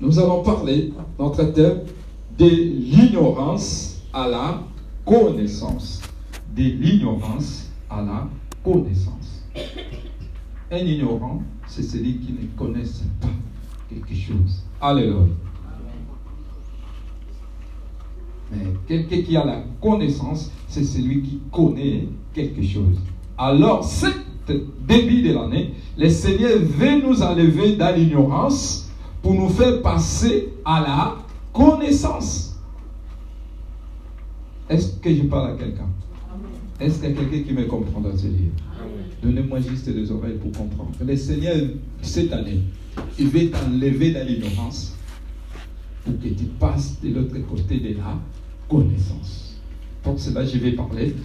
nous allons parler, notre thème, de l'ignorance à la connaissance. De l'ignorance à la connaissance. Un ignorant, c'est celui qui ne connaît pas quelque chose. Alléluia. Mais quelqu'un qui a la connaissance, c'est celui qui connaît quelque chose. Alors, cette début de l'année, le Seigneur veut nous enlever dans l'ignorance pour nous faire passer à la connaissance. Est-ce que je parle à quelqu'un? Est-ce qu'il y a quelqu'un qui me comprend dans ce livre Donnez-moi juste des oreilles pour comprendre. Le Seigneur, cette année, il veut t'enlever dans l'ignorance pour que tu passes de l'autre côté de la connaissance. Pour cela, je vais parler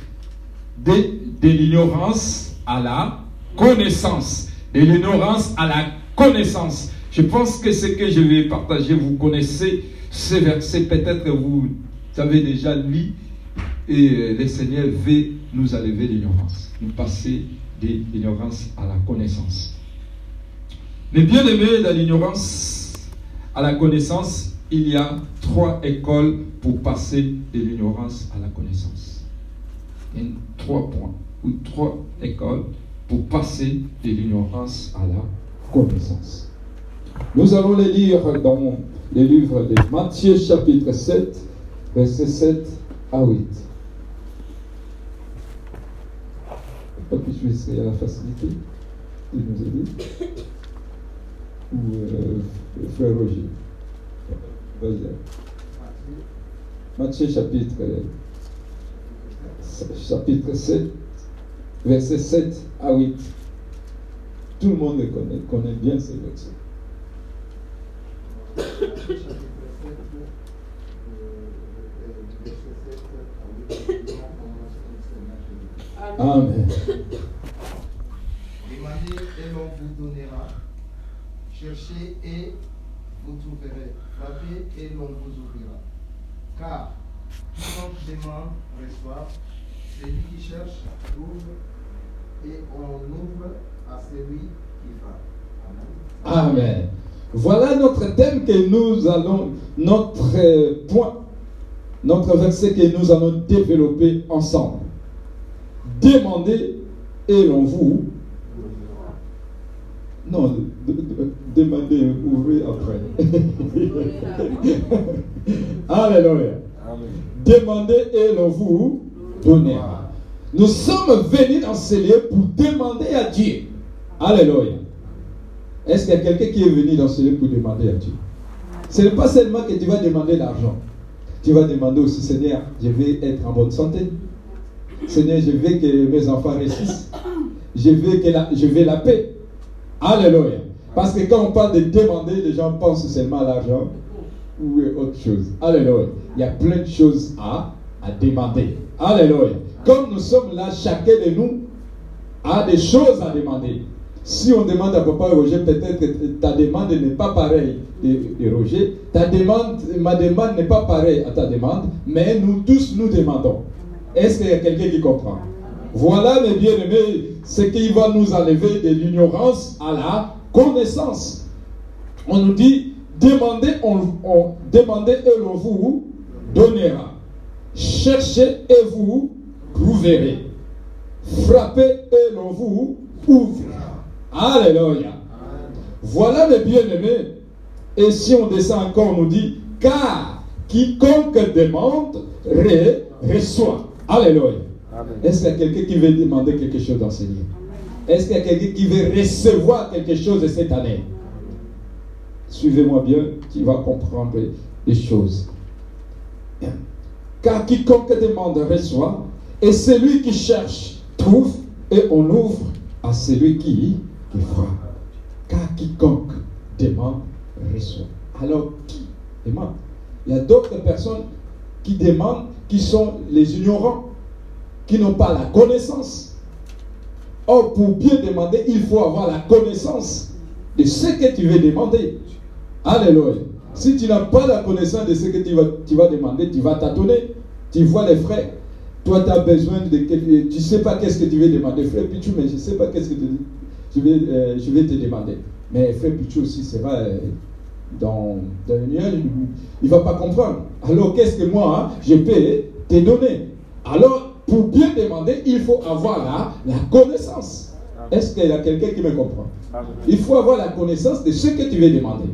de, de l'ignorance à la connaissance. De l'ignorance à la connaissance. Je pense que ce que je vais partager, vous connaissez ce verset, peut-être vous avez déjà lu, et le Seigneur veut nous enlever l'ignorance, nous passer de l'ignorance à la connaissance. Mais bien aimé, dans l'ignorance à la connaissance, il y a trois écoles pour passer de l'ignorance à la connaissance. Trois points, ou trois écoles pour passer de l'ignorance à la connaissance. Nous allons les lire dans les livres de Matthieu chapitre 7, versets 7 à 8. Pas que je vais à la facilité, il nous a dit. Ou euh, frère Roger. Matthieu chapitre, chapitre 7, versets 7 à 8. Tout le monde le connaît bien ces versets. Amen. Demandez et l'on vous donnera. Cherchez et vous trouverez. Frappez et l'on vous ouvrira. Car demande reçoit, celui qui cherche trouve, et on ouvre à celui qui frappe. Amen. Amen. Voilà notre thème que nous allons, notre euh, point, notre verset que nous allons développer ensemble. Demandez et l'on vous. Non, demandez, ouvrez après. Alléluia. Demandez et l'on vous donnera. Nous sommes venus dans ce lieu pour demander à Dieu. Alléluia. Est-ce qu'il y a quelqu'un qui est venu dans ce lieu pour demander à Dieu? Ce n'est pas seulement que tu vas demander l'argent. Tu vas demander aussi, Seigneur, je vais être en bonne santé. Seigneur, je veux que mes enfants réussissent. Je veux, que la, je veux la paix. Alléluia. Parce que quand on parle de demander, les gens pensent seulement à l'argent ou autre chose. Alléluia. Il y a plein de choses à, à demander. Alléluia. Comme nous sommes là, chacun de nous a des choses à demander. Si on demande à papa Roger, peut-être que ta demande n'est pas pareille de, Roger. Ta demande, ma demande n'est pas pareille à ta demande, mais nous tous nous demandons. Est-ce qu'il y a quelqu'un qui comprend? Voilà, mes bien-aimés, ce qui va nous enlever de l'ignorance à la connaissance. On nous dit, demandez, demandez et l'on vous donnera. Cherchez et vous trouverez. Frappez et l'on vous ouvrira. Alléluia. Voilà mes bien-aimés. Et si on descend encore, on nous dit, car quiconque demande, reçoit. Alléluia. Est-ce qu'il y a quelqu'un qui veut demander quelque chose dans livre Est-ce qu'il y a quelqu'un qui veut recevoir quelque chose de cette année? Suivez-moi bien, tu vas comprendre les choses. Car quiconque demande reçoit, et celui qui cherche trouve, et on ouvre à celui qui qui frappe. Car quiconque demande, reçoit. Alors, qui demande Il y a d'autres personnes qui demandent, qui sont les ignorants, qui n'ont pas la connaissance. Or, pour bien demander, il faut avoir la connaissance de ce que tu veux demander. Alléluia. Si tu n'as pas la connaissance de ce que tu vas, tu demander, tu vas t'attendre. Tu vois les frères. Toi, tu as besoin de Tu ne sais pas qu'est-ce que tu veux demander. Frère Pichou, mais je ne sais pas qu'est-ce que tu dis je vais, euh, je vais te demander. Mais frère Pichou aussi, c'est vrai, dans, dans le nuage, il ne va pas comprendre. Alors qu'est-ce que moi, hein, je peux te donner? Alors, pour bien demander, il faut avoir la, la connaissance. Est-ce qu'il y a quelqu'un qui me comprend? Il faut avoir la connaissance de ce que tu veux demander.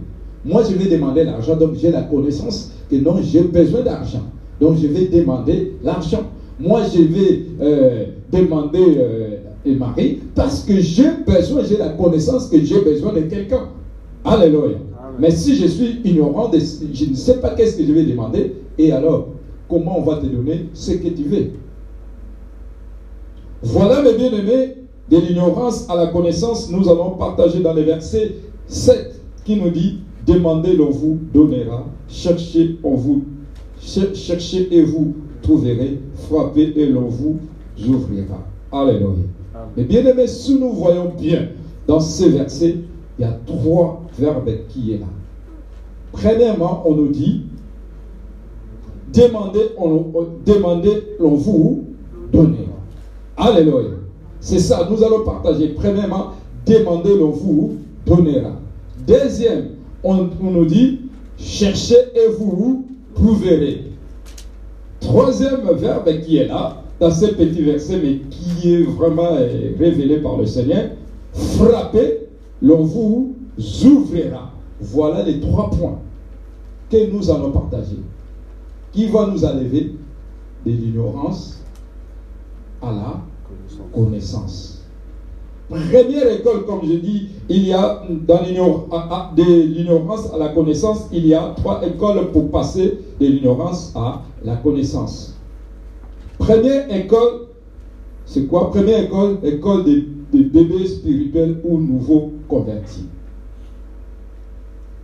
Moi, je vais demander l'argent, donc j'ai la connaissance que non, j'ai besoin d'argent. Donc, je vais demander l'argent. Moi, je vais euh, demander euh, et Marie parce que j'ai besoin, j'ai la connaissance que j'ai besoin de quelqu'un. Alléluia. Mais si je suis ignorant, de, je ne sais pas qu'est-ce que je vais demander, et alors, comment on va te donner ce que tu veux? Voilà, mes bien-aimés, de l'ignorance à la connaissance, nous allons partager dans les versets 7 qui nous dit Demandez, l'on vous donnera, cherchez, on vous cherchez et vous trouverez, frappez et l'on vous ouvrira. Alléluia. Mais bien aimé, si nous voyons bien dans ces versets, il y a trois verbes qui est là. Premièrement, on nous dit demandez, on, demandez, l'on vous donnera. Alléluia. C'est ça, nous allons partager. Premièrement, demandez, l'on vous donnera. Deuxième, on, nous dit cherchez et vous trouverez. Troisième verbe qui est là, dans ce petit verset, mais qui est vraiment euh, révélé par le Seigneur, frappez, l'on vous ouvrira. Voilà les trois points que nous allons partager. Qui va nous enlever de l'ignorance à la connaissance. Première école, comme je dis, il y a dans de l'ignorance à la connaissance, il y a trois écoles pour passer de l'ignorance à la connaissance. Première école, c'est quoi? Première école, école des, bébés spirituels ou nouveaux convertis.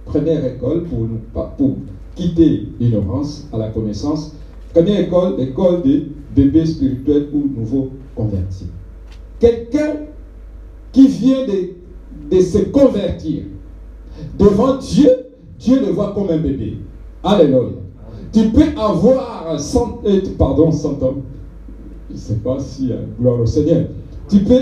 Première école pour, nous, pour quitter l'ignorance à la connaissance. Première école, école des bébés spirituels ou nouveaux convertis. Quelqu'un qui vient de, de se convertir devant Dieu, Dieu le voit comme un bébé. Alléluia. Tu peux avoir 100, euh, pardon, 100 hommes. Je ne sais pas si, euh, gloire au Seigneur. Tu peux.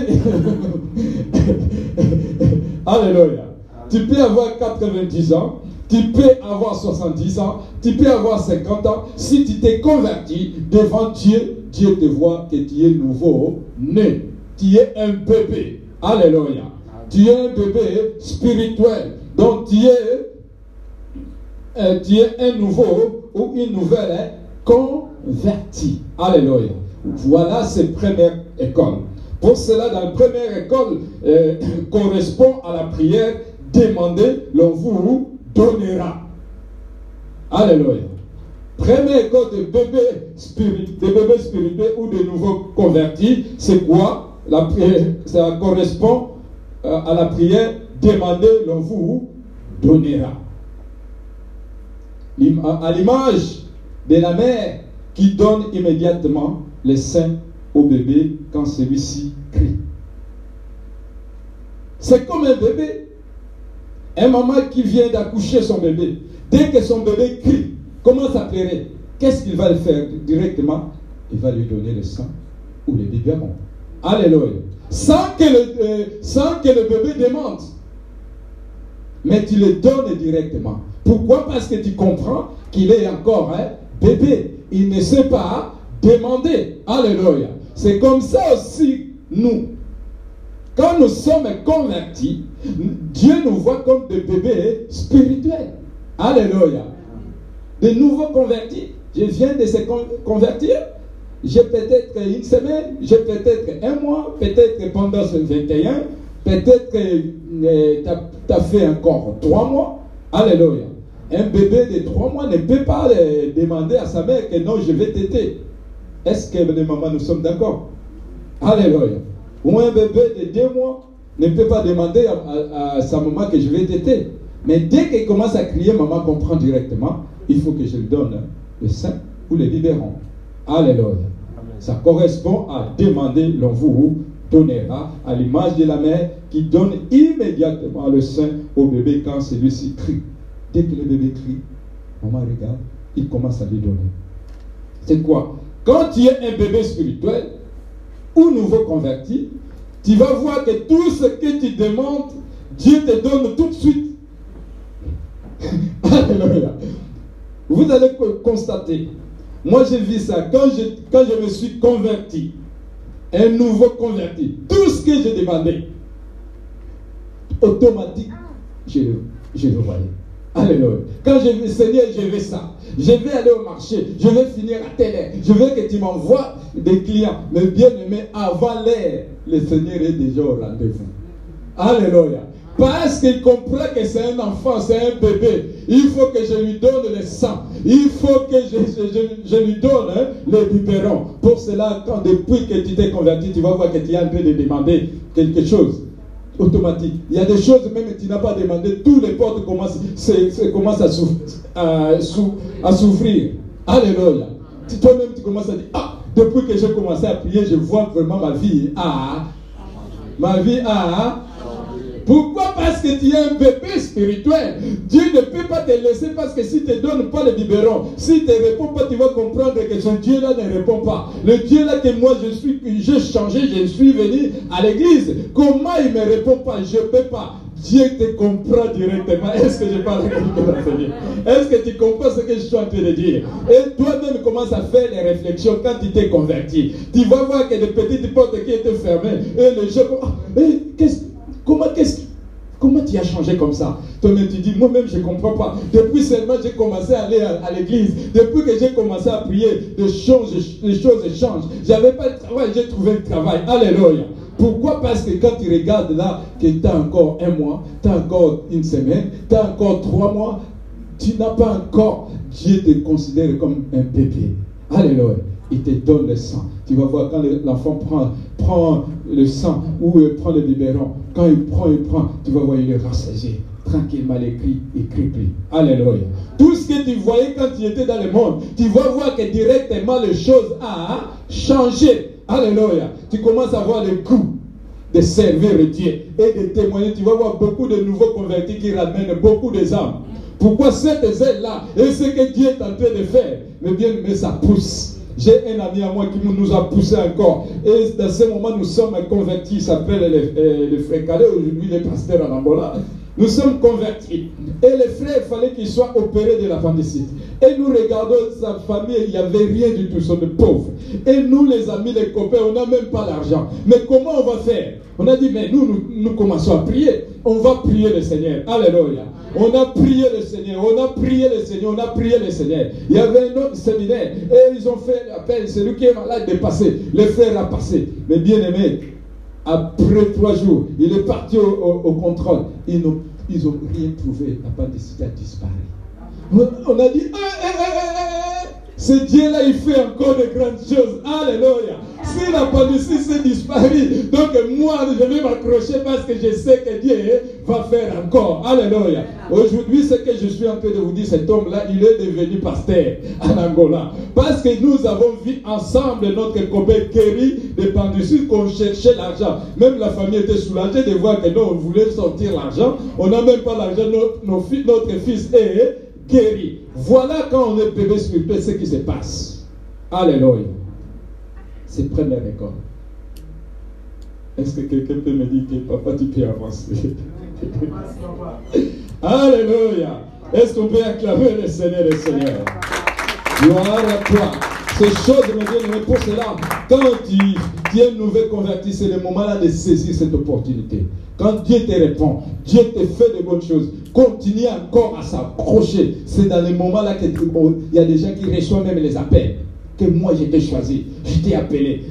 Alléluia. Tu peux avoir 90 ans, tu peux avoir 70 ans, tu peux avoir 50 ans. Si tu t'es converti devant Dieu, Dieu te voit que tu es nouveau né. Tu es un bébé. Alléluia. Tu es un bébé spirituel. Donc tu es, euh, es un nouveau ou une nouvelle convertie. Alléluia. Voilà cette première école. Pour cela, dans la première école, euh, correspond à la prière demandez, l'on vous donnera. Alléluia. Première école de bébés spirituels, de bébés spirituels ou de nouveaux convertis, c'est quoi? La prière, Ça correspond euh, à la prière demandez, l'on vous donnera. À l'image de la mère qui donne immédiatement le sein au bébé quand celui-ci crie. C'est comme un bébé. Un maman qui vient d'accoucher son bébé. Dès que son bébé crie, comment ça plairait Qu'est-ce qu'il va le faire directement? Il va lui donner le sang ou le biberon. Alléluia. Sans que, le, euh, sans que le bébé demande. Mais tu le donnes directement. Pourquoi Parce que tu comprends qu'il est encore un bébé. Il ne sait pas demander. Alléluia. C'est comme ça aussi, nous. Quand nous sommes convertis, Dieu nous voit comme des bébés spirituels. Alléluia. De nouveaux convertis. Je viens de se convertir. J'ai peut-être une semaine, j'ai peut-être un mois, peut-être pendant ce 21, peut-être que euh, tu as fait encore trois mois. Alléluia. Un bébé de trois mois ne peut pas demander à sa mère que non, je vais t'aider. Est-ce que les mamans, nous sommes d'accord? Alléluia. Ou un bébé de deux mois ne peut pas demander à, sa maman que je vais t'aider. Mais dès qu'il commence à crier, maman comprend directement, il faut que je lui donne le sein ou le biberon. Alléluia. Ça correspond à demander, l'on vous donnera, à l'image de la mère qui donne immédiatement le sein au bébé quand celui-ci crie. Dès que le bébé crie, maman regarde, il commence à lui donner. C'est quoi? Quand tu es un bébé spirituel ou nouveau converti, tu vas voir que tout ce que tu demandes, Dieu te donne tout de suite. Alléluia. Vous allez constater, moi j'ai vu ça quand je, quand je me suis converti, un nouveau converti, tout ce que j'ai demandé, automatique, je le, je le voyais. Alléluia. Quand je vais, Seigneur, je veux ça. Je vais aller au marché. Je vais finir à telle heure. Je veux que tu m'envoies des clients. Mais bien aimé, avant l'heure, le Seigneur est déjà au rendez-vous. Alléluia. Parce qu'il comprend que c'est un enfant, c'est un bébé. Il faut que je lui donne le sang. Il faut que je, lui donne hein, biberons. Pour cela, quand depuis que tu t'es converti, tu vas voir que tu es en train de demander quelque chose automatique. Il y a des choses même que tu n'as pas demandé. Tous les portes commencent, commencent à, à, souffrir. Alléluia. Toi-même, tu commences à dire, ah, depuis que j'ai commencé à prier, je vois vraiment ma vie. Ah, ma vie a pourquoi Parce que tu es un bébé spirituel. Dieu ne peut pas te laisser parce que si tu ne donnes pas le biberon, si tu ne réponds pas, tu vas comprendre que ce Dieu-là ne répond pas. Le Dieu-là que moi je suis, j'ai changé, je suis venu à l'église. Comment il ne me répond pas? Je ne peux pas. Dieu te comprend directement. Est-ce que je parle Seigneur Est-ce que tu comprends ce que je suis en train de dire? Et toi-même commence à faire les réflexions quand tu t'es converti. Tu vas voir que des petites portes qui étaient fermées et les gens. Ah, qu'est-ce Comment, qu'est-ce, comment tu as changé comme ça? Toi-même, tu dis, moi-même, je ne comprends pas. Depuis seulement j'ai commencé à aller à, l'église, depuis que j'ai commencé à prier, les choses, les choses changent. Pas de travail, j'ai trouvé le travail. Alléluia. Pourquoi? Parce que quand tu regardes là, que tu as encore un mois, tu as encore une semaine, tu as encore trois mois, tu n'as pas encore, Dieu te considère comme un bébé. Alléluia il te donne le sang. Tu vas voir quand l'enfant prend, le sang ou prend le biberon, quand il prend, il prend, tu vas voir, il est rassasié. Tranquillement, il écrit, il. Alléluia. Tout ce que tu voyais quand tu étais dans le monde, tu vas voir que directement les choses ont changé. Alléluia. Tu commences à voir le goût de servir Dieu et de témoigner. Tu vas voir beaucoup de nouveaux convertis qui ramènent beaucoup de âmes. Pourquoi cette zèle-là et ce que Dieu est en train de faire? Mais bien, mais ça pousse. J'ai un ami à moi qui nous a poussé encore. Et dans ce moment, nous sommes convertis. Il s'appelle le, le. Aujourd'hui, est pasteur en Angola. Nous sommes convertis. Et le frère, il fallait qu'il soit opéré de l'appendicite. Et nous regardons sa famille, il n'y avait rien du tout, sont de pauvres. Et nous, les amis, les copains, on n'a même pas l'argent. Mais comment on va faire? On a dit, mais nous, nous, commençons à prier. On va prier le Seigneur. Alléluia. On a prié le Seigneur, on a prié le Seigneur, on a prié le Seigneur. Il y avait un autre séminaire et ils ont fait l'appel. Celui qui est malade de passer. Le frère a passé. Mais bien aimé, après trois jours, il est parti au, contrôle. Ils ils ont rien trouvé. L'appendicite a disparu. On a dit, eh, eh, eh, ce Dieu-là, il fait encore de grandes choses. Alléluia. Si la pandémie s'est disparue, donc moi, je vais m'accrocher parce que je sais que Dieu va faire encore. Alléluia. Aujourd'hui, ce que je suis en train de vous dire, cet homme-là, il est devenu pasteur en Angola. Parce que nous avons vu ensemble notre copain guéri de pandémie qu'on cherchait l'argent. Même la famille était soulagée de voir que nous, on voulait sortir l'argent. On n'a même pas l'argent. Notre, notre fils est guéri. Voilà quand on est bébé spirituel ce qui se passe. Alléluia. C'est première école. Est-ce que quelqu'un peut me dire que papa, tu peux avancer? Alléluia. Est-ce qu'on peut acclamer le Seigneur, le Seigneur? Gloire à toi. Ces choses, me viennent pour cela, quand tu, tu es nouveau converti, c'est le moment là de saisir cette opportunité. Quand Dieu te répond, Dieu te fait de bonnes choses, continue encore à s'approcher. C'est dans les moments là qu'il y a des gens qui reçoivent même les appels. Que moi, je t'ai choisi, je t'ai appelé.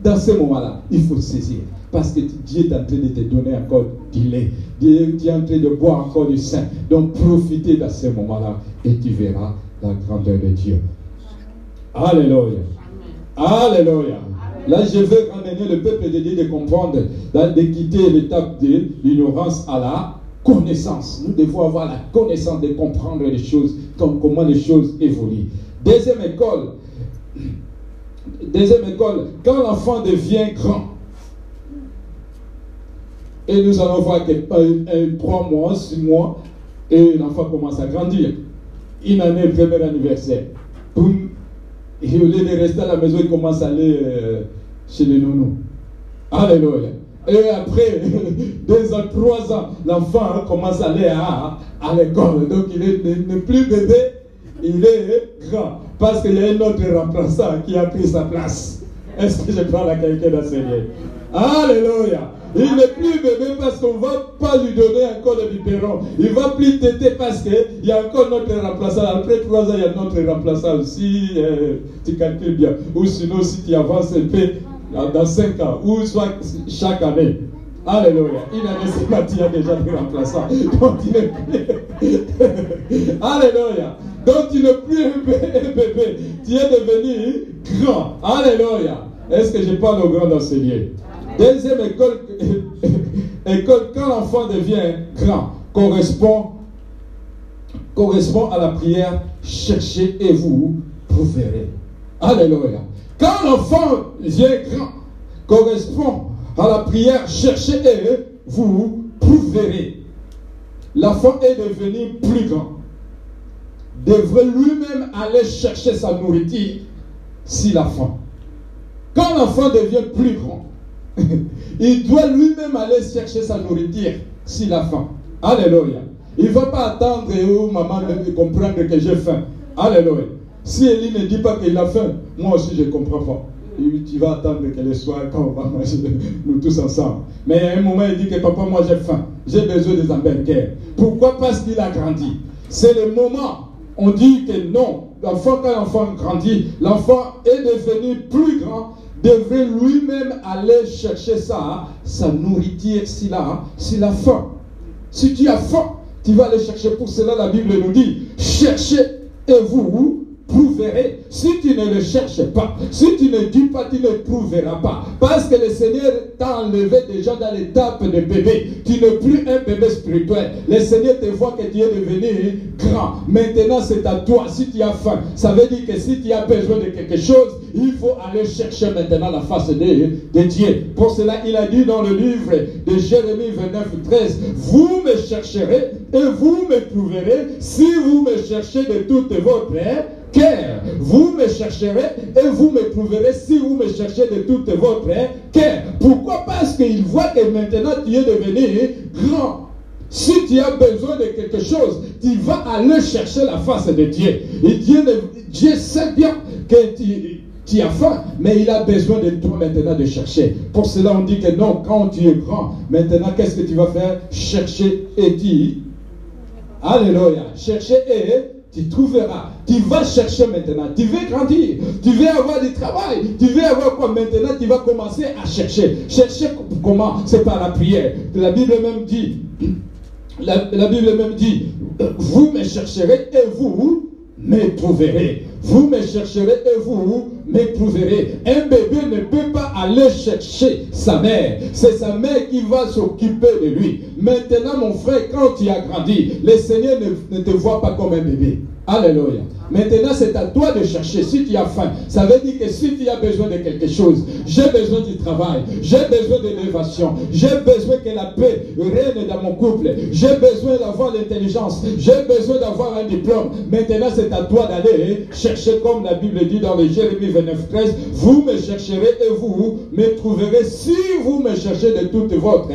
Dans ce moment-là, il faut saisir. Parce que Dieu est en train de te donner encore du lait. Dieu est en train de boire encore du sein. Donc profitez dans ce moment-là et tu verras la grandeur de Dieu. Alléluia. Alléluia. Là, je veux ramener le peuple de Dieu de comprendre, de quitter l'étape de l'ignorance à la connaissance. Nous devons avoir la connaissance de comprendre les choses, comment les choses évoluent. Deuxième école, deuxième école, quand l'enfant devient grand, et nous allons voir que euh, trois mois, six mois, et l'enfant commence à grandir. Une année, premier anniversaire. Boum. Et au lieu de rester à la maison, il commence à aller euh, chez les nounous. Alléluia. Et après deux ans, trois ans, l'enfant commence à aller à, à l'école. Donc il n'est plus bébé, il est grand. Parce qu'il y a un autre remplaçant qui a pris sa place. Est-ce que je parle à quelqu'un d'enseigner Alléluia. Il n'est plus bébé parce qu'on ne va pas lui donner encore de biberon. Il ne va plus téter parce qu'il y a encore notre remplaçant. Après trois ans, il y a notre remplaçant aussi. Euh, tu calcules bien. Ou sinon, si tu avances un peu, dans cinq ans, ou soit chaque année. Alléluia. Une année, c'est tu as déjà des remplaçants. Donc, il n'est plus. Alléluia. Donc, tu n'es plus un bébé. Tu es devenu grand. Alléluia. Est-ce que je parle au grand d'enseigner Deuxième école, école quand l'enfant devient grand, correspond, à la prière cherchez et vous trouverez. Alléluia. Quand l'enfant devient grand, correspond à la prière cherchez et vous trouverez. L'enfant est devenu plus grand. Devrait lui-même aller chercher sa nourriture s'il a faim. Quand l'enfant devient plus grand, il doit lui-même aller chercher sa nourriture s'il a faim. Alléluia. Il ne va pas attendre où maman me comprendre que j'ai faim. Alléluia. Si Elie ne dit pas qu'il a faim, moi aussi je ne comprends pas. Tu vas attendre qu'elle soit quand on va manger, nous tous ensemble. Mais à un moment, il dit que papa, moi j'ai faim. J'ai besoin des hamburgers. Pourquoi? Parce qu'il a grandi. C'est le moment. On dit que non. L'enfant, quand l'enfant grandit, l'enfant est devenu plus grand devrait lui-même aller chercher ça, sa nourriture s'il a, s'il a faim. Si tu as faim, tu vas aller chercher. Pour cela, la Bible nous dit, cherchez et vous trouverez. Si tu ne le cherches pas, si tu ne dis pas, tu ne trouveras pas. Parce que le Seigneur t'a enlevé déjà dans l'étape de bébé. Tu n'es plus un bébé spirituel. Le Seigneur te voit que tu es devenu grand. Maintenant, c'est à toi. Si tu as faim, ça veut dire que si tu as besoin de quelque chose, il faut aller chercher maintenant la face de, Dieu. Pour cela, il a dit dans le livre de Jérémie 29, 13, vous me chercherez et vous me trouverez si vous me cherchez de toute votre cœur. Vous me chercherez et vous me trouverez si vous me cherchez de toute votre cœur. Pourquoi Parce qu'il voit que maintenant tu es devenu grand? Si tu as besoin de quelque chose, tu vas aller chercher la face de Dieu. Et Dieu, Dieu sait bien que tu, tu as faim, mais il a besoin de toi maintenant de chercher. Pour cela, on dit que non, quand tu es grand, maintenant, qu'est-ce que tu vas faire? Chercher et dire. Alléluia. Chercher et tu trouveras. Tu vas chercher maintenant. Tu veux grandir. Tu veux avoir du travail. Tu veux avoir quoi maintenant? Tu vas commencer à chercher. Chercher comment? C'est par la prière. La Bible même dit, la, la Bible même dit, vous me chercherez et vous me trouverez. Vous me chercherez et vous me trouverez. Un bébé ne peut pas aller chercher sa mère. C'est sa mère qui va s'occuper de lui. Maintenant, mon frère, quand tu as grandi, le Seigneur ne, te voit pas comme un bébé. Alléluia. Maintenant, c'est à toi de chercher. Si tu as faim, ça veut dire que si tu as besoin de quelque chose, j'ai besoin du travail, j'ai besoin d'élévation, j'ai besoin que la paix règne dans mon couple, j'ai besoin d'avoir l'intelligence, j'ai besoin d'avoir un diplôme. Maintenant, c'est à toi d'aller chercher, comme la Bible dit dans le Jérémie 29, 13, vous me chercherez et vous me trouverez si vous me cherchez de toute votre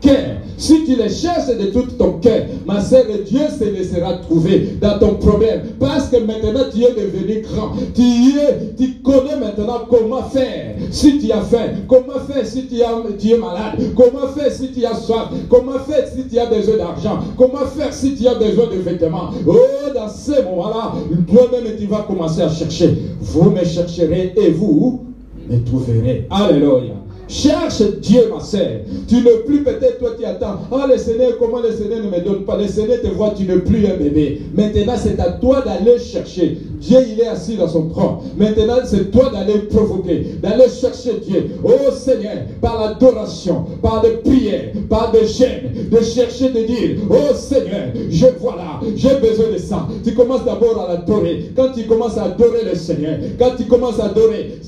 cœur. Si tu les cherches de tout ton cœur, ma sœur, Dieu se laissera trouver dans ton problème. Parce que maintenant tu es devenu grand. Tu, es, tu connais maintenant comment faire si tu as faim. Comment faire si tu, as, tu es malade? Comment faire si tu as soif? Comment faire si tu as besoin d'argent? Comment faire si tu as besoin de vêtements? Oh, dans ces moments-là, toi-même tu vas commencer à chercher. Vous me chercherez et vous me trouverez. Alléluia. Cherche Dieu, ma sœur. Tu ne plus peut-être, toi qui attends. Ah, le Seigneur, comment le Seigneur ne me donne pas? Le Seigneur te voit, tu n'es plus un bébé. Maintenant, c'est à toi d'aller chercher. Dieu, il est assis dans son trône. Maintenant, c'est toi d'aller provoquer, d'aller chercher Dieu. Oh Seigneur, par l'adoration, par le prière, par le gêne, de chercher, de dire, oh Seigneur, je vois là, j'ai besoin de ça. Tu commences d'abord à l'adorer. Quand tu commences à adorer le Seigneur, quand tu commences à adorer,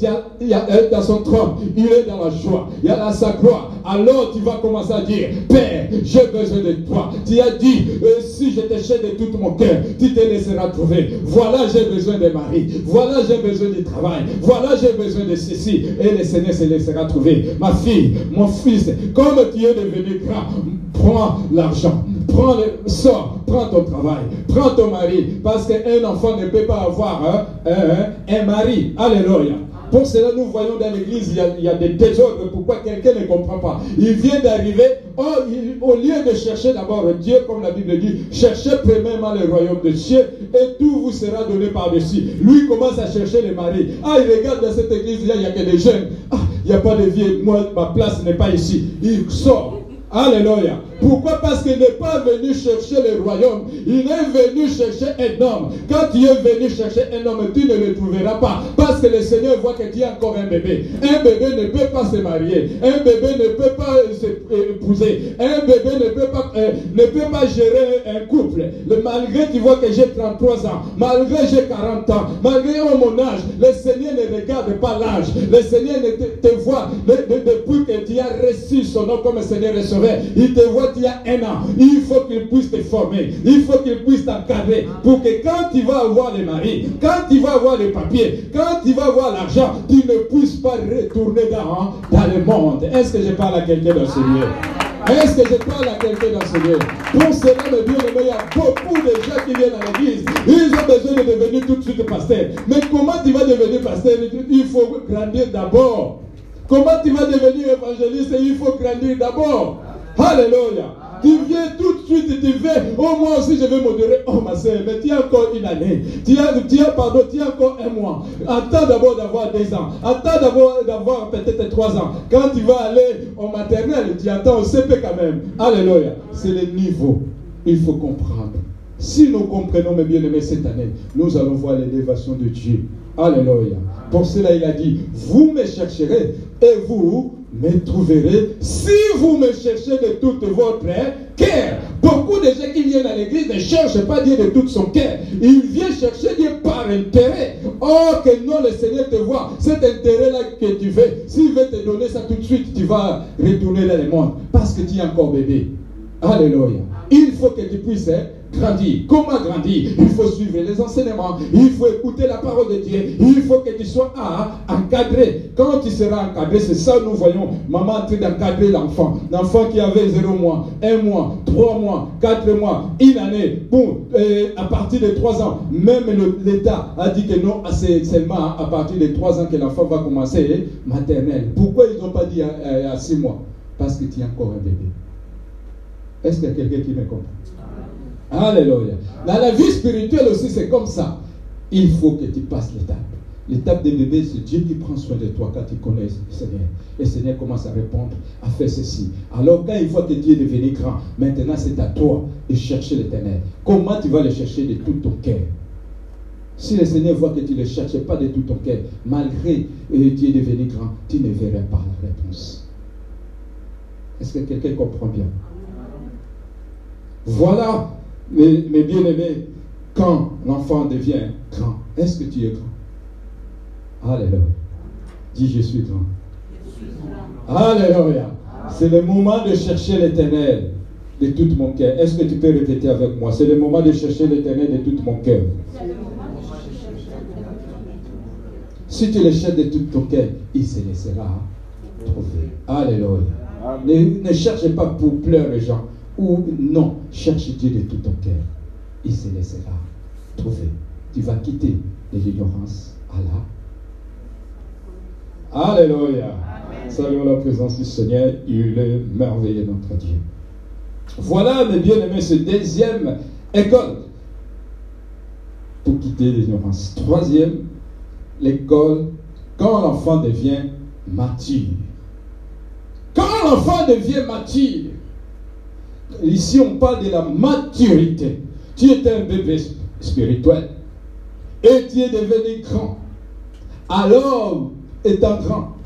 il y a, dans son trône, il est dans la joie, il y a dans sa gloire. Alors tu vas commencer à dire, Père, j'ai besoin de toi. Tu as dit, euh, si je te cherche de tout mon cœur, tu te laisseras trouver. Voilà, j'ai besoin de mari. Voilà, j'ai besoin de travail. Voilà, j'ai besoin de ceci. Et le Seigneur se laissera trouver. Ma fille, mon fils, comme tu es devenu grand, prends l'argent. Prends le sort, prends ton travail, prends ton mari, parce qu'un enfant ne peut pas avoir hein, un, un mari. Alléluia. Pour cela, nous voyons dans l'église, il, y a des désordres. Pourquoi quelqu'un ne comprend pas? Il vient d'arriver. Oh, au lieu de chercher d'abord Dieu, comme la Bible dit, cherchez premièrement le royaume de Dieu et tout vous sera donné par-dessus. Lui commence à chercher les maris. Ah, il regarde dans cette église-là, il n'y a que des jeunes. Ah, il n'y a pas de vieux. Moi, ma place n'est pas ici. Il sort. Alléluia. Pourquoi? Parce qu'il n'est pas venu chercher le royaume. Il est venu chercher un homme. Quand tu es venu chercher un homme, tu ne le trouveras pas. Parce que le Seigneur voit que tu es encore un bébé. Un bébé ne peut pas se marier. Un bébé ne peut pas s'épouser. Un bébé ne peut pas, euh, ne peut pas gérer un couple. malgré tu vois que j'ai 33 ans, malgré j'ai 40 ans, malgré mon âge, le Seigneur ne regarde pas l'âge. Le Seigneur te, te voit depuis que tu as reçu son nom comme Seigneur et Sauveur. Il te voit il y a un an, il faut qu'il puisse te former, il faut qu'il puisse t'encadrer pour que quand tu vas avoir les maris, quand tu vas avoir les papiers, quand tu vas avoir l'argent, tu ne puisses pas retourner dans, dans le monde. Est-ce que je parle à quelqu'un dans ce lieu? Est-ce que je parle à quelqu'un dans ce lieu? Pour cela, mes bien-aimés, il y a beaucoup de gens qui viennent à l'église. Ils ont besoin de devenir tout de suite pasteur. Mais comment tu vas devenir pasteur? Il faut grandir d'abord. Comment tu vas devenir évangéliste? Il faut grandir d'abord. Alléluia. Tu viens tout de suite, tu viens. Oh, moi aussi, je vais modérer. Oh, ma soeur, mais tu as encore une année. Tu as, tu as, pardon, tu as encore un mois. Attends d'abord d'avoir deux ans. Attends d'abord d'avoir peut-être trois ans. Quand tu vas aller au maternel, tu attends au CP quand même. Alléluia. C'est le niveau. Il faut comprendre. Si nous comprenons, mes bien-aimés, cette année, nous allons voir l'élévation de Dieu. Alléluia. Pour cela, il a dit, vous me chercherez et vous me trouverez si vous me cherchez de toute votre cœur. Beaucoup de gens qui viennent à l'église ne cherchent pas Dieu de tout son cœur. Ils viennent chercher Dieu par intérêt. Oh, que non, le Seigneur te voit. Cet intérêt-là que tu veux, s'il veut te donner ça tout de suite, tu vas retourner dans le monde. Parce que tu es encore bébé. Alléluia. Il faut que tu puisses hein, grandir. Comment grandir? Il faut suivre les enseignements. Il faut écouter la parole de Dieu. Il faut que tu sois encadré. Quand tu seras encadré, c'est ça nous voyons maman en train d'encadrer l'enfant. L'enfant qui avait 0 mois, 1 mois, 3 mois, 4 mois, une année. Bon, euh, à partir de 3 ans, même l'État a dit que non, c'est seulement à partir de 3 ans que l'enfant va commencer maternelle. Pourquoi ils n'ont pas dit à, 6 mois? Parce que tu es encore un bébé. Est-ce qu'il y a quelqu'un qui me comprend? Alléluia. Dans la vie spirituelle aussi, c'est comme ça. Il faut que tu passes l'étape. L'étape des bébés, c'est Dieu qui prend soin de toi quand tu connais le Seigneur. Le Seigneur commence à répondre, à faire ceci. Alors quand il voit que Dieu est devenu grand, maintenant c'est à toi de chercher l'éternel. Comment tu vas le chercher de tout ton cœur? Si le Seigneur voit que tu ne le cherches pas de tout ton cœur, malgré que euh, Dieu est devenu grand, tu ne verras pas la réponse. Est-ce que quelqu'un comprend bien? Voilà mais, bien aimé, quand l'enfant devient grand, est-ce que tu es grand? Alléluia. Dis je suis grand. Alléluia. C'est le moment de chercher l'éternel de tout mon cœur. Est-ce que tu peux répéter avec moi? C'est le moment de chercher l'éternel de tout mon cœur. Si tu le cherches de tout ton cœur, il se laissera trouver. Alléluia. Ne, ne pas pour pleurer, gens. Ou non, cherche Dieu de tout ton cœur. Il se laissera trouver. Tu vas quitter l'ignorance à la. Alléluia. Salut la présence du Seigneur. Il est merveilleux, notre Dieu. Voilà, mes bien-aimés, ce deuxième école pour quitter l'ignorance. Troisième, l'école quand l'enfant devient mature. Quand l'enfant devient mature, Ici, on parle de la maturité. Tu étais un bébé spirituel et tu es devenu grand. Alors, étant grand,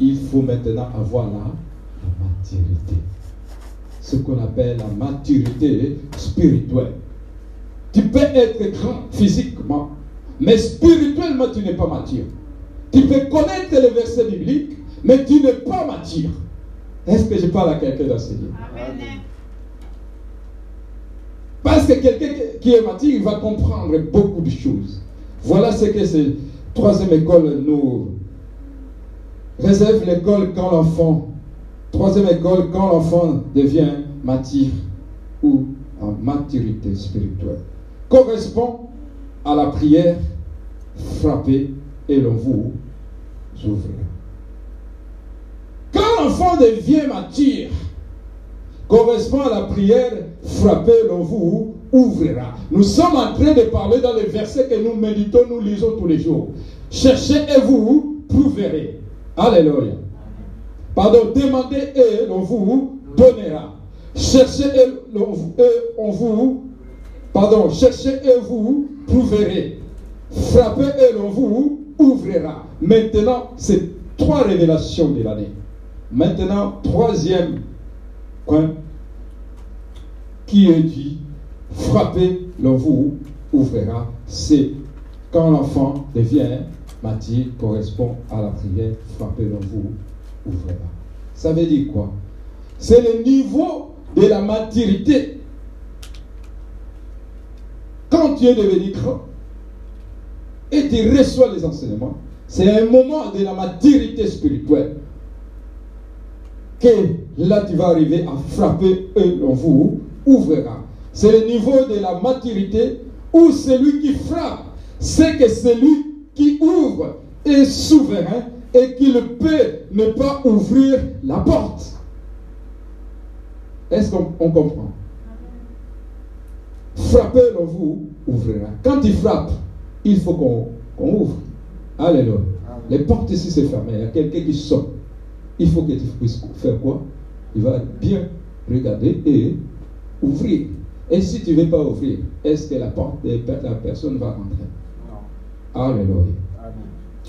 il faut maintenant avoir la, la maturité. Ce qu'on appelle la maturité spirituelle. Tu peux être grand physiquement, mais spirituellement, tu n'es pas mature. Tu peux connaître les versets bibliques, mais tu n'es pas mature. Est-ce que je parle à quelqu'un dans ce Parce que quelqu'un qui est mature, il va comprendre beaucoup de choses. Voilà ce que cette troisième école nous réserve l'école quand l'enfant, troisième école quand l'enfant devient mature ou en maturité spirituelle. Correspond à la prière, frapper et l'on vous ouvrira. Quand l'enfant devient mature, correspond à la prière, frapper l'on vous ouvrira. Nous sommes en train de parler dans les versets que nous méditons, nous lisons tous les jours. Cherchez et vous trouverez. Alléluia. Pardon, demandez et l'on vous donnera. Cherchez et on vous, pardon, cherchez et vous trouverez. Frappez et l'on vous ouvrira. Maintenant, c'est trois révélations de l'année. Maintenant, troisième point qui est dit, frappez, l'on vous ouvrira. C'est quand l'enfant devient mature, correspond à la prière, frappez, l'on vous ouvrira. Ça veut dire quoi? C'est le niveau de la maturité. Quand tu es devenu grand et tu reçois les enseignements, c'est un moment de la maturité spirituelle que là tu vas arriver à frapper et on vous ouvrira. C'est le niveau de la maturité où celui qui frappe, c'est que celui qui ouvre est souverain et qu'il peut ne pas ouvrir la porte. Est-ce qu'on comprend? Frapper, on vous ouvrira. Quand il frappe, il faut qu'on ouvre. Alléluia. Les portes ici c'est fermé. Il y a quelqu'un qui sonne. Il faut que tu puisses faire quoi? Il va bien regarder et ouvrir. Et si tu ne veux pas ouvrir, est-ce que la porte de la personne va rentrer Alléluia.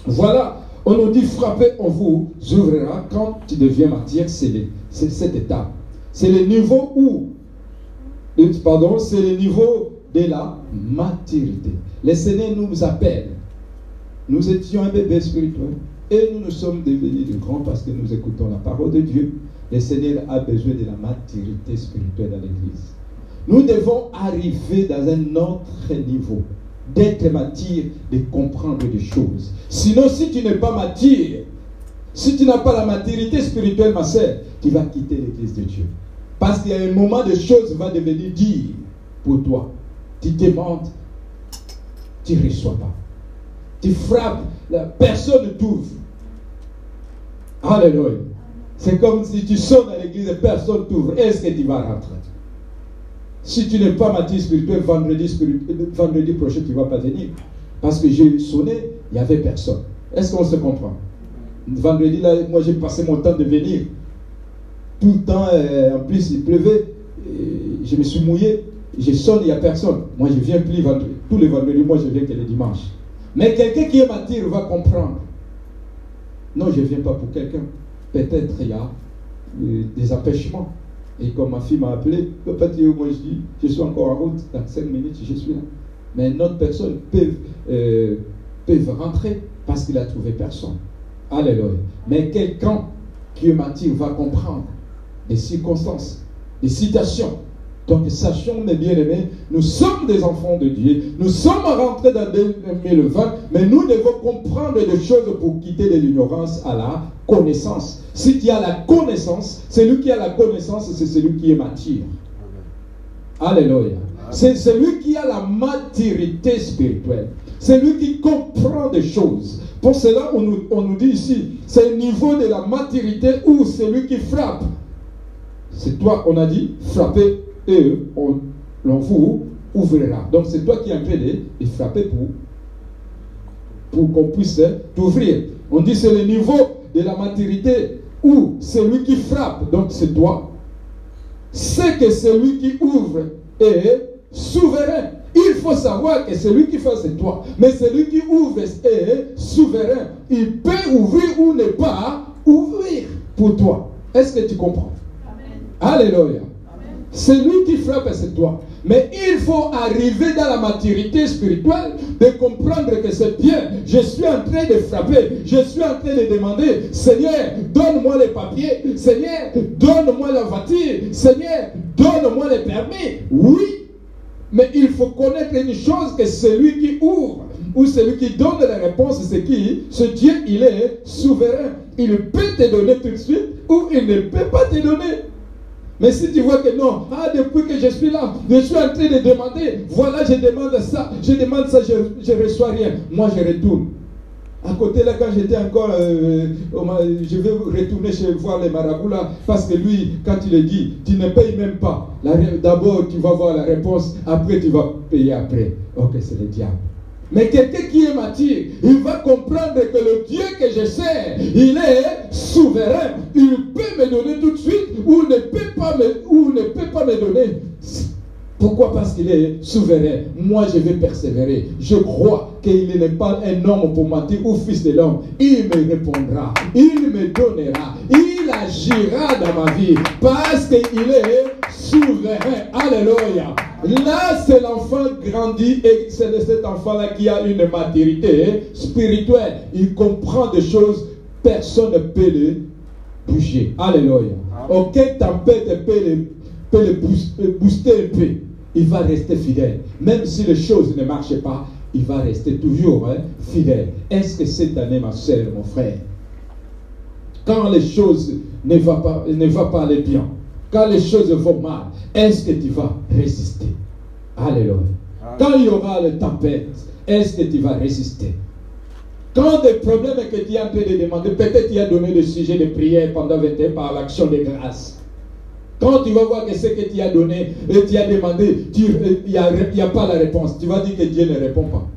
Voilà, on nous dit frapper, on vous ouvrira quand tu deviens matière, c'est cette étape. C'est le niveau où, pardon, c'est le niveau de la maturité. Le Seigneur nous appelle. Nous étions un bébé spirituel et nous nous sommes devenus de grands parce que nous écoutons la parole de Dieu. Le Seigneur a besoin de la maturité spirituelle dans l'Église. Nous devons arriver dans un autre niveau d'être mature, de comprendre des choses. Sinon, si tu n'es pas mature, si tu n'as pas la maturité spirituelle, ma sœur, tu vas quitter l'église de Dieu. Parce qu'il y a un moment de choses va devenir dire pour toi. Tu demandes, tu ne reçois pas. Tu frappes, la personne t'ouvre. Alléluia. C'est comme si tu sonnes à l'église et personne t'ouvre. Est-ce que tu vas rentrer? Si tu n'es pas mature spirituel, vendredi, vendredi prochain, tu ne vas pas venir. Parce que j'ai sonné, il n'y avait personne. Est-ce qu'on se comprend? Vendredi, là, moi j'ai passé mon temps de venir. Tout le temps, euh, en plus il pleuvait. je me suis mouillé. Je sonne, il n'y a personne. Moi je viens plus vendredi. Tous les vendredis, moi je viens que les dimanches. Mais quelqu'un qui est mature va comprendre. Non, je ne viens pas pour quelqu'un. Peut-être il y a euh, des empêchements. Et comme ma fille m'a appelé, papa moi je dis, je suis encore en route, dans 5 minutes, je suis là. Mais une autre personne peut, euh, peut rentrer parce qu'il a trouvé personne. Alléluia. Mais quelqu'un qui mature va comprendre les circonstances, les situations. Donc sachons, mes bien-aimés, nous sommes des enfants de Dieu. Nous sommes rentrés dans 2020, mais nous devons comprendre des choses pour quitter de l'ignorance à la connaissance. Si tu as la connaissance, celui qui a la connaissance, c'est celui qui est mature. Alléluia. C'est celui qui a la maturité spirituelle. C'est lui qui comprend des choses. Pour cela, on nous, on nous dit ici, c'est le niveau de la maturité où celui qui frappe. C'est toi, on a dit, frapper et on, vous ouvrira. Donc c'est toi qui es en train de, frapper pour, pour qu'on puisse t'ouvrir. On dit c'est le niveau de la maturité où celui qui frappe, donc c'est toi, c'est que celui qui ouvre est souverain. Il faut savoir que celui qui fait, c'est toi. Mais celui qui ouvre est souverain. Il peut ouvrir ou ne pas ouvrir pour toi. Est-ce que tu comprends? Alléluia. C'est lui qui frappe, c'est toi. Mais il faut arriver dans la maturité spirituelle de comprendre que c'est bien. Je suis en train de frapper. Je suis en train de demander, Seigneur, donne-moi les papiers. Seigneur, donne-moi la voiture. Seigneur, donne-moi les permis. Oui, mais il faut connaître une chose que celui qui ouvre ou celui qui donne la réponse, c'est qui? Ce Dieu, il est souverain. Il peut te donner tout de suite ou il ne peut pas te donner. Mais si tu vois que non, ah, depuis que je suis là, je suis en train de demander, voilà, je demande ça, je demande ça, je ne reçois rien. Moi, je retourne. À côté là, quand j'étais encore, euh, je vais retourner chez voir les marabouts là, parce que lui, quand il est dit, tu ne payes même pas. D'abord, tu vas voir la réponse, après, tu vas payer après. Ok, c'est le diable. Mais quelqu'un qui est mature, il va comprendre que le Dieu que je sers, il est souverain. Il peut me donner tout de suite ou ne peut pas me, ne peut pas me donner. Pourquoi? Parce qu'il est souverain. Moi, je vais persévérer. Je crois qu'il n'est pas un homme pour mentir ou fils de l'homme. Il me répondra. Il me donnera. Il agira dans ma vie. Parce qu'il est souverain. Alléluia. Là, c'est l'enfant grandi et c'est cet enfant-là qui a une maturité spirituelle. Il comprend des choses, personne ne peut le bouger. Alléluia. Aucune tempête peut le, peut le booster un peu. Il va rester fidèle. Même si les choses ne marchent pas, il va rester toujours hein, fidèle. Est-ce que cette année, ma soeur, mon frère, quand les choses ne vont pas, ne vont pas aller bien, quand les choses vont mal, est-ce que tu vas résister? Alléluia. Quand il y aura le tempête, est-ce que tu vas résister? Quand des problèmes que tu es en train de demander, peut-être tu as donné le sujet de prière pendant 21 par l'action de grâce. Quand tu vas voir que ce que tu as donné et tu as demandé, il n'y a, a, pas la réponse. Tu vas dire que Dieu ne répond pas.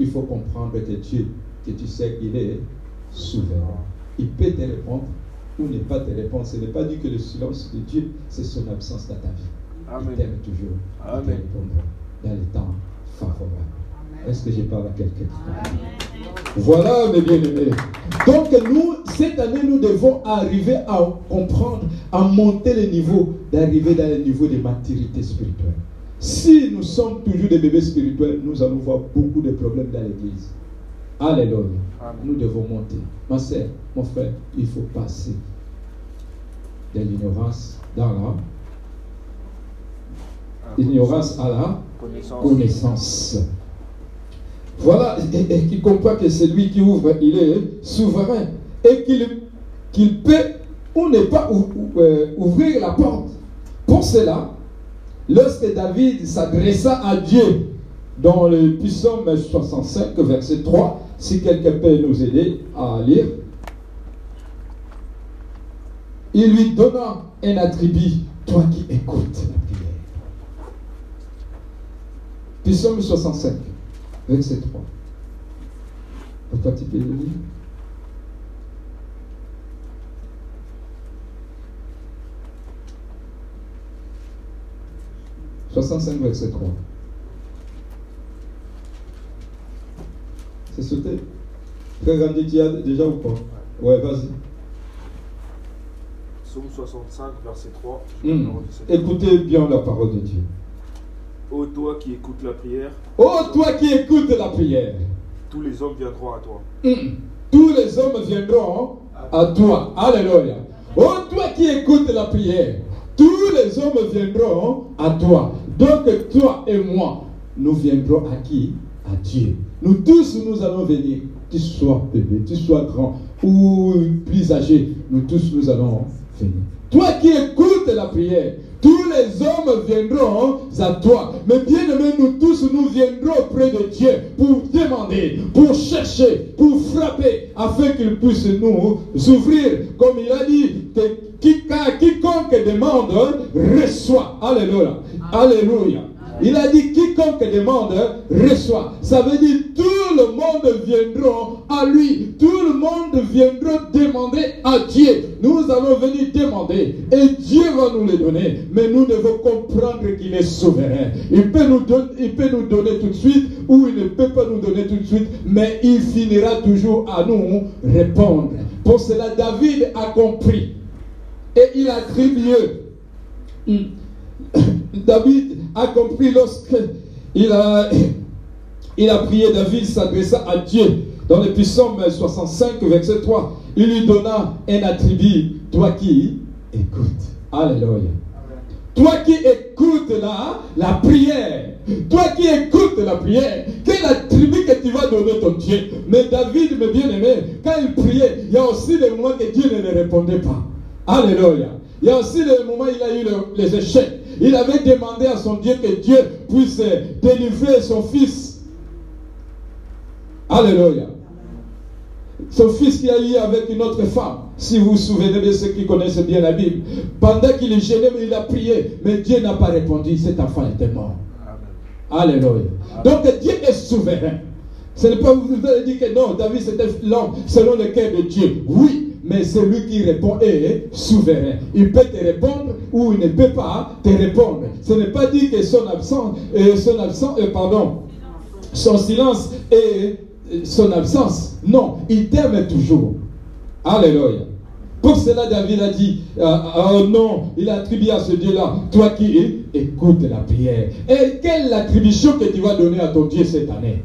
Il faut comprendre que Dieu, que tu sais qu'il est souverain. Il peut te répondre ou ne pas te répondre. Ce n'est pas dit que le silence de Dieu, c'est son absence dans ta vie. Amen. Il t'aime toujours. Amen. Il dans les temps favorables. Est-ce que je parle à quelqu'un Voilà, mes bien-aimés. Donc, nous, cette année, nous devons arriver à comprendre, à monter le niveau, d'arriver dans le niveau de maturité spirituelle. Si nous sommes toujours des bébés spirituels, nous allons voir beaucoup de problèmes dans l'église. Alléluia. Nous devons monter. Ma soeur, mon frère, il faut passer de l'ignorance dans la ignorance à la connaissance. Voilà, et, qui comprend que celui qui ouvre, il est souverain et qu'il peut ou ne pas euh, ouvrir la porte. Pour cela, lorsque David s'adressa à Dieu dans le psaume 65, verset 3, si quelqu'un peut nous aider à lire, il lui donna un attribut, toi qui écoutes la prière. Psaume 65, verset 3. Pourquoi tu peux le lire? 65, verset 3. C'est sauté? Frère Randy, tu as déjà ou pas? Ouais, vas-y. Psaume 65, verset 3. Hmm. Écoutez bien la parole de Dieu. Ô toi qui écoutes la prière. Ô toi qui écoutes la prière. Tous les hommes viendront à toi. Hmm. Tous les hommes viendront à toi. Alléluia. Ô toi qui écoutes la prière. Tous les hommes viendront à toi. Donc toi et moi, nous viendrons à qui? À Dieu. Nous tous, nous allons venir. Tu sois bébé, tu sois grand ou plus âgé, nous tous, nous allons Toi qui écoutes la prière, tous les hommes viendront à toi. Mais bien aimé, nous tous, nous viendrons auprès de Dieu pour demander, pour chercher, pour frapper, afin qu'il puisse nous ouvrir. Comme il a dit, que quiconque demande, reçoit. Alléluia. Alléluia. Il a dit quiconque demande reçoit. Ça veut dire tout le monde viendra à lui. Tout le monde viendra demander à Dieu. Nous allons venir demander et Dieu va nous les donner. Mais nous devons comprendre qu'il est souverain. Il peut, nous donner, tout de suite ou il ne peut pas nous donner tout de suite. Mais il finira toujours à nous répondre. Pour cela, David a compris et il a attribué David a compris lorsque il a, il a prié, David s'adressa à Dieu. Dans le psaume 65, verset 3, il lui donna un attribut, toi qui écoutes. Alléluia. Toi qui écoutes la, la prière, toi qui écoutes la prière, quel attribut que tu vas donner ton Dieu? Mais David, mes bien-aimés, quand il priait, il y a aussi des moments que Dieu ne répondait pas. Alléluia. Il y a aussi des moments où il a eu le- les échecs. Il avait demandé à son Dieu que Dieu puisse délivrer son fils. Alléluia. Son fils qui a eu avec une autre femme. Si vous vous souvenez de ceux qui connaissent bien la Bible. Pendant qu'il est gêné, il a prié. Mais Dieu n'a pas répondu. Cet enfant était mort. Alléluia. Donc Dieu est souverain. Ce n'est pas vous allez dire que non, David c'était l'homme selon le cœur de Dieu. Oui, mais celui qui répond est souverain. Il peut te répondre ou il ne peut pas te répondre. Ce n'est pas dit que son absence, euh, son absence, euh, pardon, son silence et euh, son absence. Non, il t'aime toujours. Alléluia. Pour cela, David a dit, oh non, il a attribué à ce Dieu-là, toi qui écoutes la prière. Et quelle attribution que tu vas donner à ton Dieu cette année?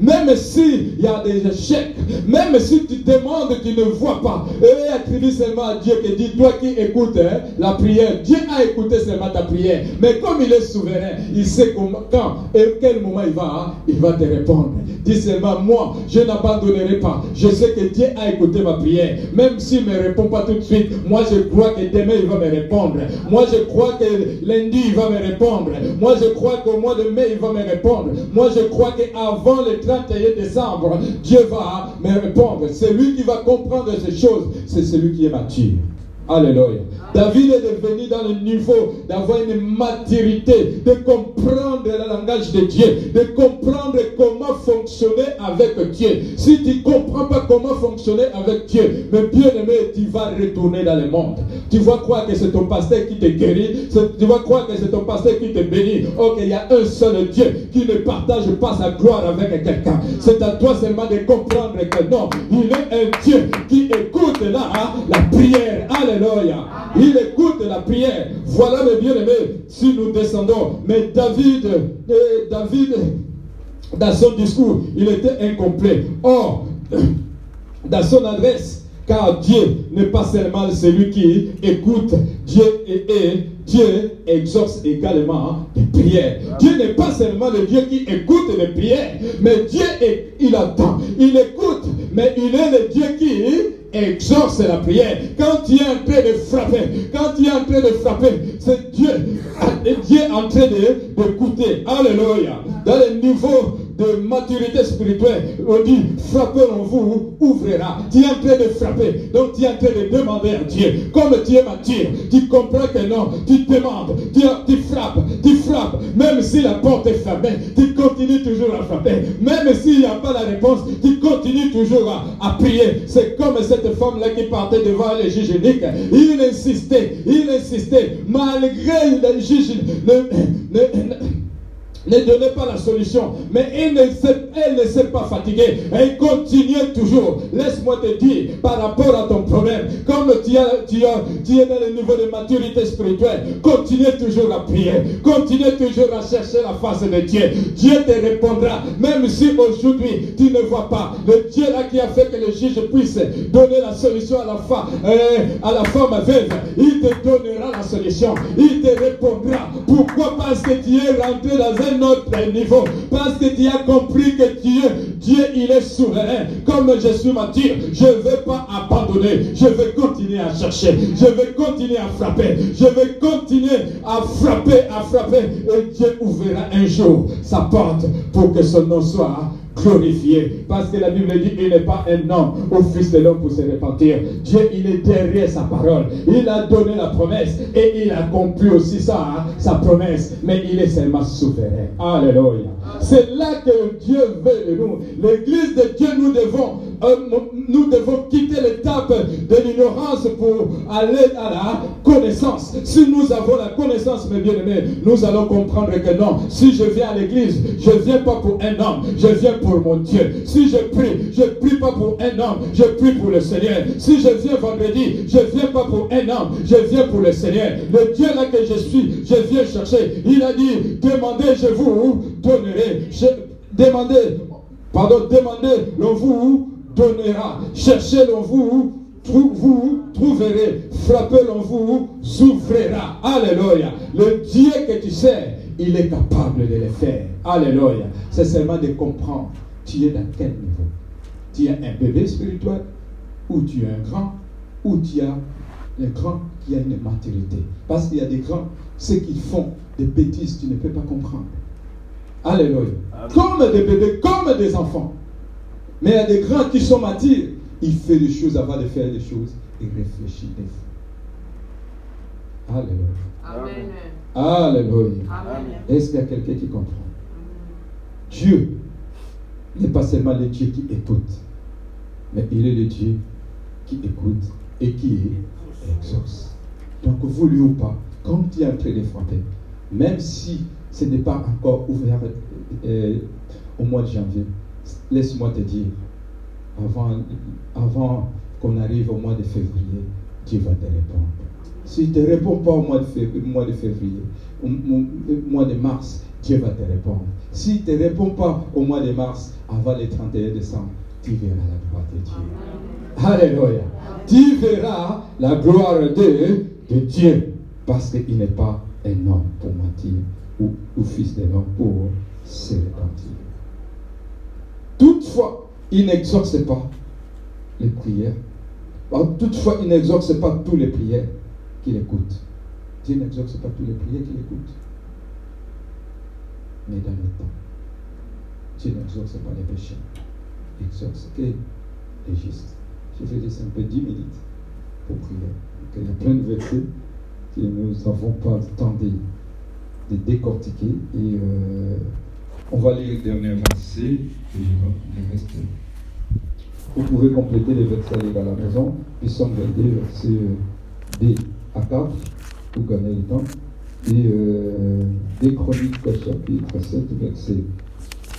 Même s'il y a des échecs, même si tu demandes, tu ne vois pas, et attribue seulement à Dieu qui dit, toi qui écoutes hein, la prière, Dieu a écouté seulement ta prière. Mais comme il est souverain, il sait comment, quand et quel moment il va, il va te répondre. Dis seulement, moi, je n'abandonnerai pas. Je sais que Dieu a écouté ma prière. Même s'il ne me répond pas tout de suite, moi je crois que demain il va me répondre. Moi je crois que lundi il va me répondre. Moi je crois qu'au mois de mai il va me répondre. Moi je crois qu'avant le 31 décembre, Dieu va me répondre. C'est lui qui va comprendre ces choses. C'est celui qui est mature. Alléluia. David est devenu dans le niveau d'avoir une maturité, de comprendre le langage de Dieu, de comprendre comment fonctionner avec Dieu. Si tu ne comprends pas comment fonctionner avec Dieu, mais bien aimé, tu vas retourner dans le monde. Tu vas croire que c'est ton pasteur qui te guérit, tu vas croire que c'est ton pasteur qui te bénit. Ok, il y a un seul Dieu qui ne partage pas sa gloire avec quelqu'un. C'est à toi seulement de comprendre que non, il est un Dieu qui écoute là la prière. Alléluia. Il écoute la prière. Voilà mes bien-aimés, si nous descendons. Mais David, euh, David, dans son discours, il était incomplet. Or, dans son adresse, car Dieu n'est pas seulement celui qui écoute, Dieu est- Dieu exauce également des prières. Dieu n'est pas seulement le Dieu qui écoute les prières, mais Dieu est, il attend, il écoute, mais il est le Dieu qui exauce la prière. Quand tu es en train de frapper, quand tu es en train de frapper, c'est Dieu, Dieu est en train d'écouter. Alléluia. Dans le niveau de maturité spirituelle, on dit frappez en vous ouvrira. Tu es en train de frapper, donc tu es en train de demander à Dieu. Comme tu es mature, tu comprends que non, tu demandes, tu, frappes, tu frappes, même si la porte est fermée, tu continues toujours à frapper. Même s'il n'y a pas la réponse, tu continues toujours à, prier. C'est comme cette femme-là qui partait devant les juges uniques. Il insistait, il insistait, malgré le juge. Ne donnait pas la solution, mais elle ne s'est, pas fatiguée. Elle continuait toujours. Laisse-moi te dire, par rapport à ton problème, comme tu es dans le niveau de maturité spirituelle, continue toujours à prier. Continue toujours à chercher la face de Dieu. Dieu te répondra, même si aujourd'hui tu ne vois pas. Le Dieu là qui a fait que le juge puisse donner la solution à la femme, euh, à la femme veuve, il te donnera la solution. Il te répondra. Pourquoi? Parce que tu es rentré dans un autre niveau. Parce que tu as compris que Dieu, Dieu, il est souverain. Comme je suis mature, je ne vais pas abandonner. Je vais continuer à chercher. Je vais continuer à frapper. Je vais continuer à frapper, à frapper. Et Dieu ouvrira un jour sa porte pour que son nom soit glorifié. Parce que la Bible dit il n'est pas un homme au fils de l'homme pour se repentir. Dieu, il est derrière sa parole. Il a donné la promesse et il a accompli aussi sa, sa promesse. Mais il est seulement souverain. Alléluia. C'est là que Dieu veut de nous. L'église de Dieu, nous devons euh, nous devons quitter l'étape de l'ignorance pour aller à la connaissance. Si nous avons la connaissance, mes bien-aimés, nous allons comprendre que non, si je viens à l'église, je ne viens pas pour un homme, je viens pour mon Dieu. Si je prie, je ne prie pas pour un homme, je prie pour le Seigneur. Si je viens vendredi, je ne viens pas pour un homme, je viens pour le Seigneur. Le Dieu là que je suis, je viens chercher. Il a dit, demandez, je vous donnerai. demandez, pardon, demandez, l'on vous donnera. Cherchez, l'on vous vous trouverez. Frappez, l'on vous ouvrira. Alléluia. Le Dieu que tu sais, il est capable de le faire. Alléluia. C'est seulement de comprendre. Tu es dans quel niveau? Tu es un bébé spirituel ou tu es un grand ou tu as un grand qui a une maturité. Parce qu'il y a des grands, ceux qui font des bêtises, tu ne peux pas comprendre. Alléluia. Comme des bébés, comme des enfants. Mais il y a des grands qui sont matures. Il fait des choses avant de faire des choses. Il réfléchit des fois. Alléluia. Amen. Alléluia. Est-ce qu'il y a quelqu'un qui comprend? Dieu n'est pas seulement le Dieu qui écoute, mais il est le Dieu qui écoute et qui exauce. Donc, voulu ou pas, quand tu es en train de même si ce n'est pas encore ouvert euh, au mois de janvier, laisse-moi te dire, avant, qu'on arrive au mois de février, Dieu va te répondre. S'il ne te répond pas au mois de, février, au mois de mars, Dieu va te répondre. S'il ne te répond pas au mois de mars, avant le 31 décembre, tu verras la gloire de Dieu. Alléluia. Tu verras la gloire de, de Dieu. Parce qu'il n'est pas un homme pour mentir ou, ou fils d'un homme pour se repentir. Toutefois, il n'exorce pas les prières. Toutefois, il n'exorce pas tous les prières qu'il écoute. Dieu n'exorce pas tous les prières qu'il écoute. Mais dans le temps, Dieu n'exorce pas les péchés. Il exorce que les justes. Je vais laisser un peu 10 minutes pour prier. Il y a plein de versets que nous n'avons pas le temps de, décortiquer. Et euh, on va lire le dernier verset et le reste. Vous pouvez compléter les versets à la maison. Psalm 22, verset euh, D à 4, pour gagner le temps. Et euh, des Chroniques chapitre 7, verset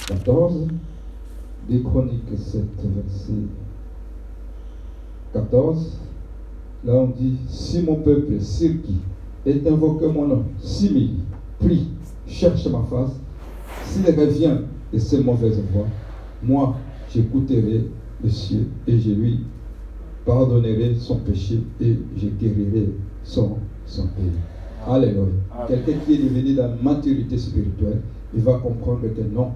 14. Des Chroniques 7, verset 14. Là on dit, si mon peuple, qui est invoqué mon nom, si prie, cherche ma face, s'il revient de ses mauvaises voies, moi, j'écouterai le ciel et je lui pardonnerai son péché et je guérirai son, son pays. Alléluia. Quelqu'un qui est devenu dans la maturité spirituelle, il va comprendre que non,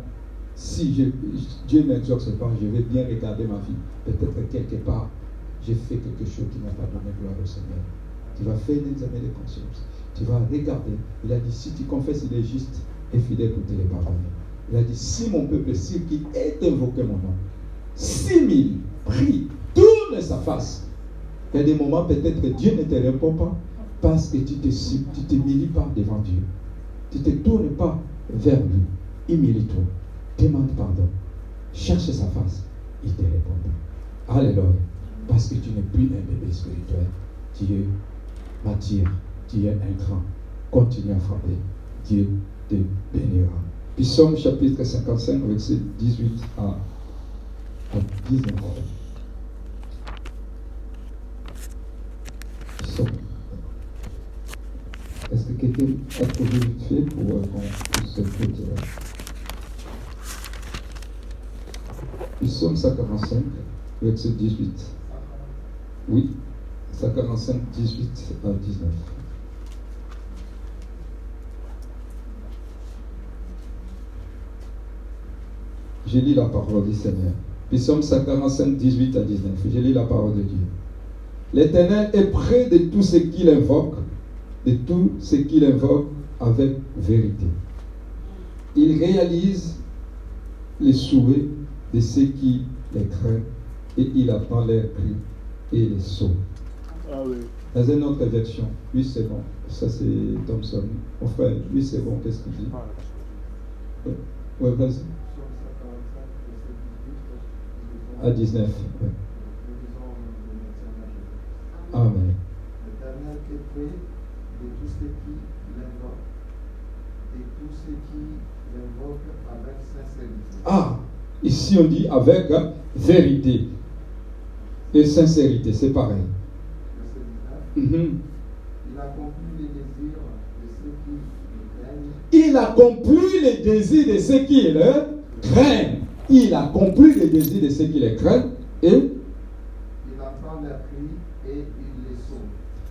si je, Dieu ne m'exorce pas, je vais bien regarder ma vie. Peut-être quelque part, j'ai fait quelque chose qui n'a pas donné gloire au Seigneur. Tu vas faire un examen de conscience. Tu vas regarder. Il a dit, si tu confesses, il est juste et fidèle pour te les pardonner. Il a dit, si mon peuple, si qui est invoqué mon nom, six mille prie, tourne sa face. Il y a des moments, peut-être Dieu ne te répond pas parce que tu ne te, tu te pas devant Dieu. Tu ne te tournes pas vers lui. Humilie-toi. Demande pardon. Cherche sa face. Il te répondra. Alléluia. Parce que tu n'es plus un bébé spirituel. Dieu m'attire. Tu es un grand. Continue à frapper. Dieu te bénira. Psaume chapitre 55, verset 18 à 19. Est-ce que quelqu'un a trouvé vite fait pour qu'on puisse se clôturer Psaume 145, verset 18. Oui, 145, 18 à 19. Je lis la parole du Seigneur. Psaume 145, 18 à 19. Je lis la parole de Dieu. L'Éternel est près de tous ceux qui l'invoquent, de tous ceux qui l'invoquent avec vérité. Il réalise les souhaits de ceux qui les craignent et il attend leurs cris et les sauts. Ah oui. Dans une autre version, oui c'est bon, ça c'est Thompson. Enfin, oui c'est bon, qu'est-ce qu'il dit Oui, vas-y. à 19. ouais. Nous disons le médecin majeur. Amen. De tous ceux qui l'invoquent et tous ceux qui l'invoquent avec sincérité. Ah, ici on dit avec vérité et sincérité, c'est pareil. 19. Mhm. Il accomplit les désirs de ceux qui le craignent Il accomplit les désirs de ceux qui le craignent. Il accomplit les désirs de ceux qui le craignent et Il entend leurs cris et il les sauve.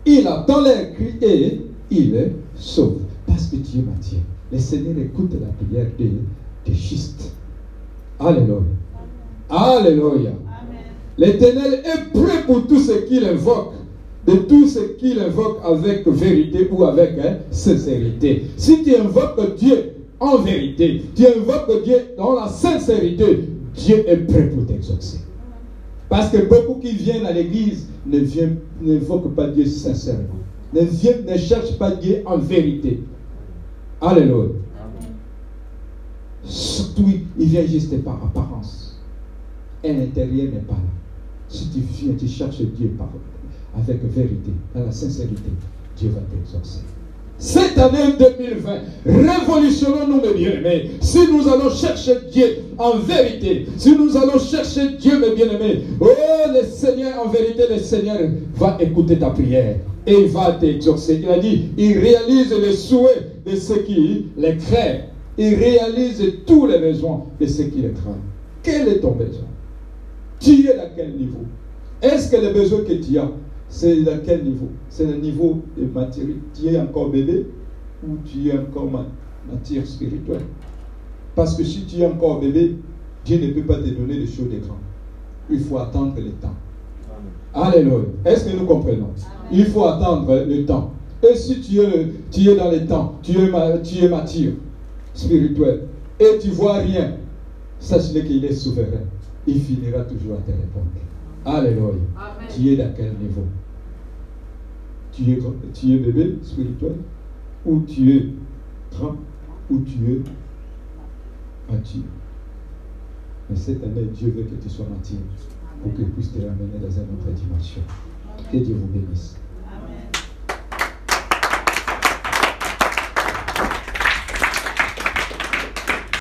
Il attend les cris et il les sauve. Parce que Dieu m'a dit, le Seigneur écoute la prière des, des justes. Alléluia. Alléluia. L'Éternel est prêt pour tous ceux qui l'invoquent, de tous ceux qui l'invoquent avec vérité ou avec hein, sincérité. Si tu invoques Dieu en vérité, tu invoques Dieu dans la sincérité, Dieu est prêt pour t'exaucer. Parce que beaucoup qui viennent à l'église ne viennent- n'invoquent pas Dieu sincèrement, ne, viennent, ne cherchent pas Dieu en vérité. Alléluia. Surtout, il vient juste par apparence. Et l'intérieur n'est pas là. Si tu viens, tu cherches Dieu par, avec vérité, dans la sincérité, Dieu va t'exaucer. Cette année 2020, révolutionnons-nous, mes bien-aimés. Si nous allons chercher Dieu en vérité, si nous allons chercher Dieu, mes bien-aimés, oh, le Seigneur, en vérité, le Seigneur va écouter ta prière et il va t'exaucer. Il a dit, il réalise les souhaits de ceux qui les craignent. Il réalise tous les besoins de ceux qui les craignent. Quel est ton besoin? Tu es à quel niveau? Est-ce que le besoin que tu as, c'est à quel niveau? C'est le niveau de maturité. Tu es encore bébé ou tu es encore ma- matière spirituelle? Parce que si tu es encore bébé, Dieu ne peut pas te donner des choses de grand. Il faut attendre le temps. Alléluia. Est-ce que nous comprenons? Il faut attendre le temps. Et si tu es, tu es dans le temps, tu es, ma- tu es mature, spirituel, et tu vois rien, sache-le qu'il est souverain. Il finira toujours à te répondre. Alléluia. Tu es dans quel niveau? Tu es, tu es bébé spirituel? Ou tu es grand? Ou tu es mature? Mais cette année, Dieu veut que tu sois mature pour qu'il puisse te ramener dans une autre dimension. Que Dieu vous bénisse.